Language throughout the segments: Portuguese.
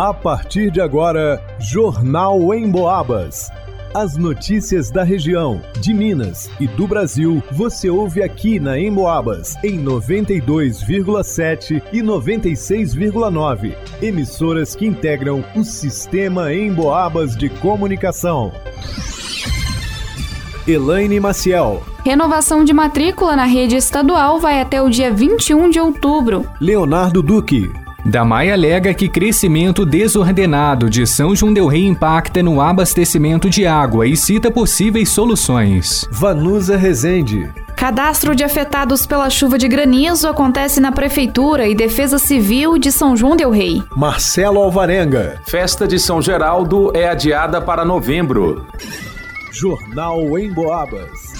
A partir de agora, Jornal em Boabas. As notícias da região, de Minas e do Brasil, você ouve aqui na Emboabas, em 92,7 e 96,9. Emissoras que integram o sistema Emboabas de comunicação. Elaine Maciel. Renovação de matrícula na rede estadual vai até o dia 21 de outubro. Leonardo Duque. Damai alega que crescimento desordenado de São João del Rei impacta no abastecimento de água e cita possíveis soluções. Vanusa Rezende. Cadastro de afetados pela chuva de granizo acontece na Prefeitura e Defesa Civil de São João del Rei. Marcelo Alvarenga. Festa de São Geraldo é adiada para novembro. Jornal em Boabas.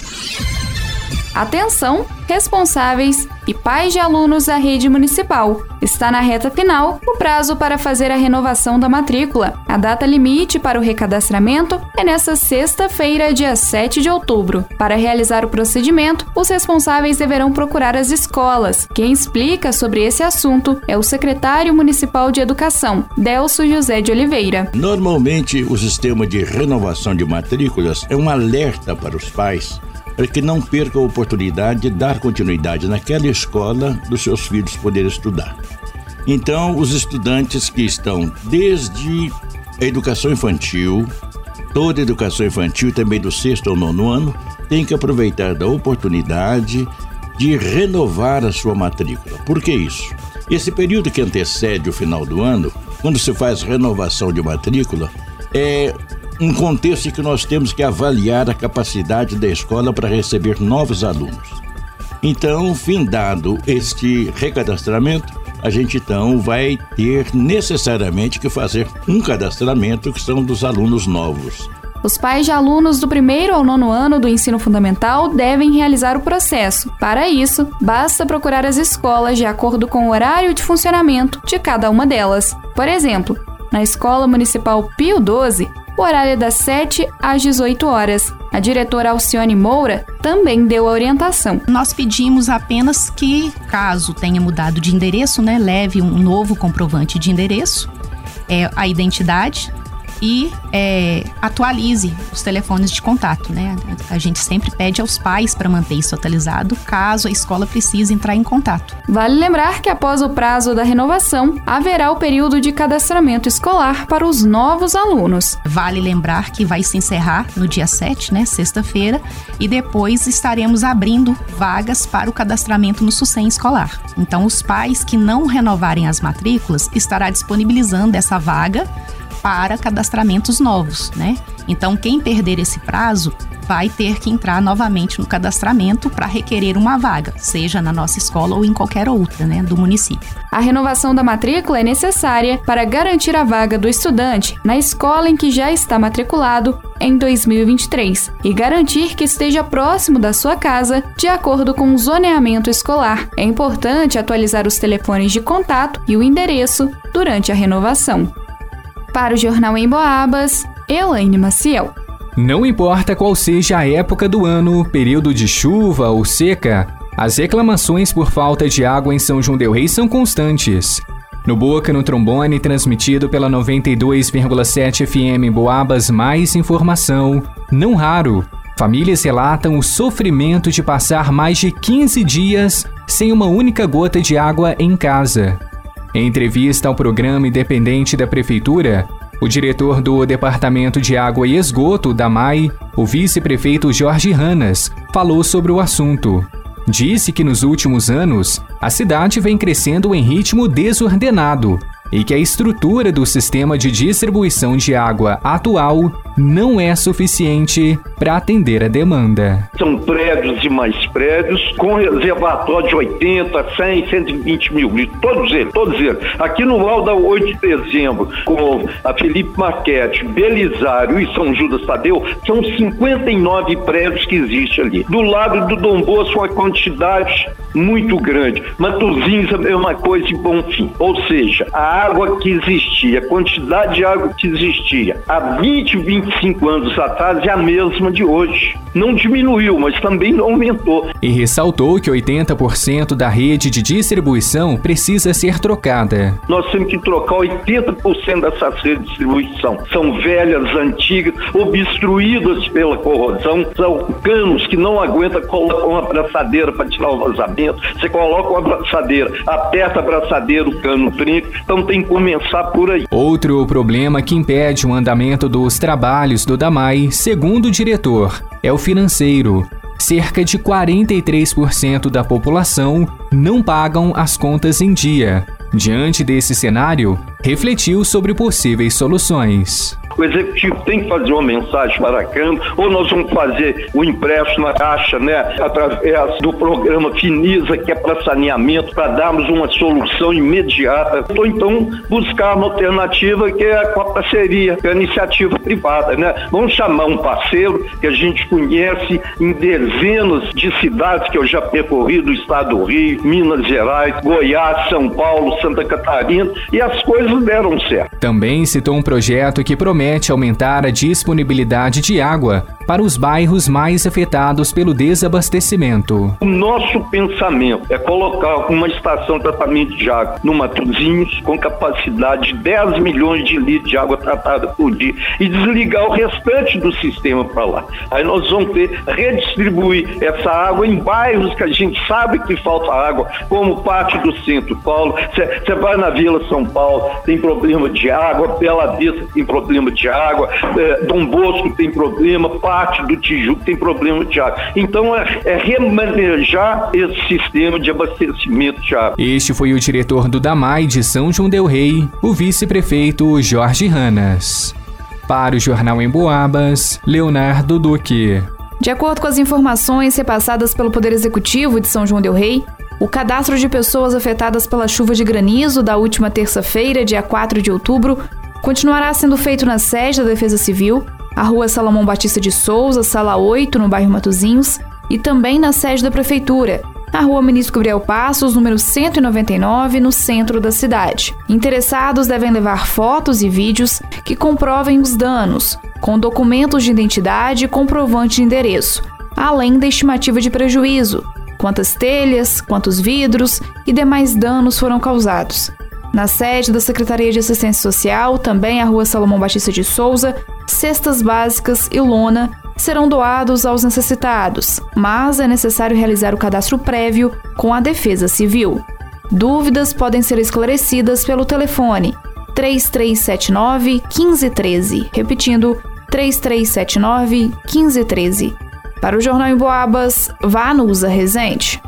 Atenção, responsáveis e pais de alunos da rede municipal. Está na reta final o prazo para fazer a renovação da matrícula. A data limite para o recadastramento é nesta sexta-feira, dia 7 de outubro. Para realizar o procedimento, os responsáveis deverão procurar as escolas. Quem explica sobre esse assunto é o secretário municipal de Educação, Delso José de Oliveira. Normalmente, o sistema de renovação de matrículas é um alerta para os pais para que não perca a oportunidade de dar continuidade naquela escola dos seus filhos poderem estudar. Então, os estudantes que estão desde a educação infantil, toda a educação infantil também do sexto ao nono ano, têm que aproveitar da oportunidade de renovar a sua matrícula. Por que isso? Esse período que antecede o final do ano, quando se faz renovação de matrícula, é um contexto em que nós temos que avaliar a capacidade da escola para receber novos alunos. Então, findado este recadastramento, a gente então vai ter necessariamente que fazer um cadastramento que são dos alunos novos. Os pais de alunos do primeiro ao nono ano do ensino fundamental devem realizar o processo. Para isso, basta procurar as escolas de acordo com o horário de funcionamento de cada uma delas. Por exemplo, na Escola Municipal Pio 12, o horário é das 7 às 18 horas. A diretora Alcione Moura também deu a orientação. Nós pedimos apenas que, caso tenha mudado de endereço, né, leve um novo comprovante de endereço, é, a identidade, e é, atualize os telefones de contato, né? A gente sempre pede aos pais para manter isso atualizado, caso a escola precise entrar em contato. Vale lembrar que após o prazo da renovação, haverá o período de cadastramento escolar para os novos alunos. Vale lembrar que vai se encerrar no dia 7, né, sexta-feira, e depois estaremos abrindo vagas para o cadastramento no SUSEM escolar. Então, os pais que não renovarem as matrículas estará disponibilizando essa vaga para cadastramentos novos, né? Então, quem perder esse prazo vai ter que entrar novamente no cadastramento para requerer uma vaga, seja na nossa escola ou em qualquer outra, né, do município. A renovação da matrícula é necessária para garantir a vaga do estudante na escola em que já está matriculado em 2023 e garantir que esteja próximo da sua casa de acordo com o zoneamento escolar. É importante atualizar os telefones de contato e o endereço durante a renovação. Para o Jornal em Boabas, Elaine Maciel. Não importa qual seja a época do ano, período de chuva ou seca, as reclamações por falta de água em São João del Rei são constantes. No Boca no Trombone, transmitido pela 92,7 FM Boabas, mais informação. Não raro, famílias relatam o sofrimento de passar mais de 15 dias sem uma única gota de água em casa. Em entrevista ao programa independente da Prefeitura, o diretor do Departamento de Água e Esgoto da MAI, o vice-prefeito Jorge Ranas, falou sobre o assunto. Disse que nos últimos anos, a cidade vem crescendo em ritmo desordenado e que a estrutura do sistema de distribuição de água atual não é suficiente para atender a demanda. São prédios e mais prédios com reservatório de 80, 100, 120 mil litros, todos eles, todos eles. Aqui no Alda 8 de dezembro, com a Felipe Marquete, Belisário e São Judas Tadeu, são 59 prédios que existem ali. Do lado do Dom Bosco, uma quantidade muito grande. Matozinhos é uma coisa e bom fim. Ou seja, a água que existia, a quantidade de água que existia há 20, 20 25 anos atrás é a mesma de hoje. Não diminuiu, mas também não aumentou. E ressaltou que 80% da rede de distribuição precisa ser trocada. Nós temos que trocar 80% dessas redes de distribuição. São velhas, antigas, obstruídas pela corrosão, são canos que não aguentam colocar uma abraçadeira para tirar o vazamento. Você coloca uma abraçadeira, aperta a abraçadeira, o cano trinca. Então tem que começar por aí. Outro problema que impede o andamento dos trabalhos do DAMAI, segundo o diretor, é o financeiro. Cerca de 43% da população não pagam as contas em dia. Diante desse cenário, refletiu sobre possíveis soluções. O executivo tem que fazer uma mensagem para a Câmara, ou nós vamos fazer o empréstimo na Caixa, né, através do programa Finisa, que é para saneamento, para darmos uma solução imediata, ou então buscar uma alternativa que é com a parceria, que é a iniciativa privada, né? Vamos chamar um parceiro que a gente conhece em dezenas de cidades que eu já percorri do estado do Rio, Minas Gerais, Goiás, São Paulo, Santa Catarina, e as coisas deram certo. Também citou um projeto que promete promete aumentar a disponibilidade de água para os bairros mais afetados pelo desabastecimento. O nosso pensamento é colocar uma estação de tratamento de água no Matozinhos com capacidade de 10 milhões de litros de água tratada por dia e desligar o restante do sistema para lá. Aí nós vamos ter redistribuir essa água em bairros que a gente sabe que falta água, como parte do centro Paulo. Você vai na Vila São Paulo, tem problema de água, Bela Vista tem problema de água, é, Dom Bosco tem problema, parte do Tijuco tem problema de água. Então é, é remanejar esse sistema de abastecimento de água. Este foi o diretor do DAMAI de São João del Rei, o vice-prefeito Jorge Ranas. Para o Jornal em Boabas, Leonardo Duque. De acordo com as informações repassadas pelo Poder Executivo de São João del Rei, o cadastro de pessoas afetadas pela chuva de granizo da última terça-feira, dia 4 de outubro, continuará sendo feito na sede da Defesa Civil, a Rua Salomão Batista de Souza, Sala 8, no bairro Matozinhos, e também na sede da Prefeitura, a Rua Ministro Gabriel Passos, número 199, no centro da cidade. Interessados devem levar fotos e vídeos que comprovem os danos, com documentos de identidade e comprovante de endereço, além da estimativa de prejuízo, quantas telhas, quantos vidros e demais danos foram causados. Na sede da Secretaria de Assistência Social, também a Rua Salomão Batista de Souza, cestas básicas e lona serão doados aos necessitados, mas é necessário realizar o cadastro prévio com a Defesa Civil. Dúvidas podem ser esclarecidas pelo telefone 3379 1513, repetindo 3379 1513. Para o Jornal em Boabas, vá no Usa Resente.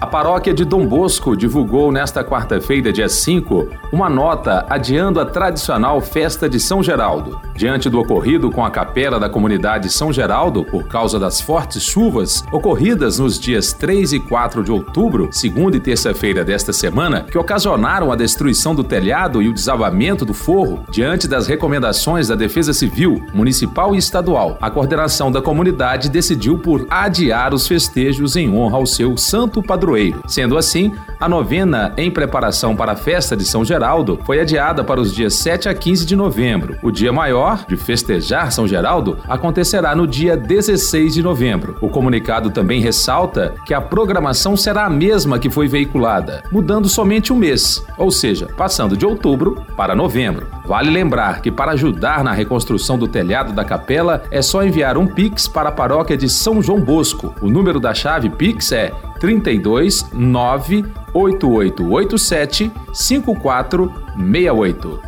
A paróquia de Dom Bosco divulgou nesta quarta-feira, dia 5, uma nota adiando a tradicional festa de São Geraldo. Diante do ocorrido com a capela da comunidade São Geraldo, por causa das fortes chuvas ocorridas nos dias 3 e 4 de outubro, segunda e terça-feira desta semana, que ocasionaram a destruição do telhado e o desabamento do forro, diante das recomendações da Defesa Civil, Municipal e Estadual, a coordenação da comunidade decidiu por adiar os festejos em honra ao seu santo padroeiro padroeiro. Sendo assim, a novena em preparação para a festa de São Geraldo foi adiada para os dias 7 a 15 de novembro. O dia maior de festejar São Geraldo acontecerá no dia 16 de novembro. O comunicado também ressalta que a programação será a mesma que foi veiculada, mudando somente um mês, ou seja, passando de outubro para novembro. Vale lembrar que para ajudar na reconstrução do telhado da capela é só enviar um Pix para a paróquia de São João Bosco. O número da chave Pix é 32 98887 5468.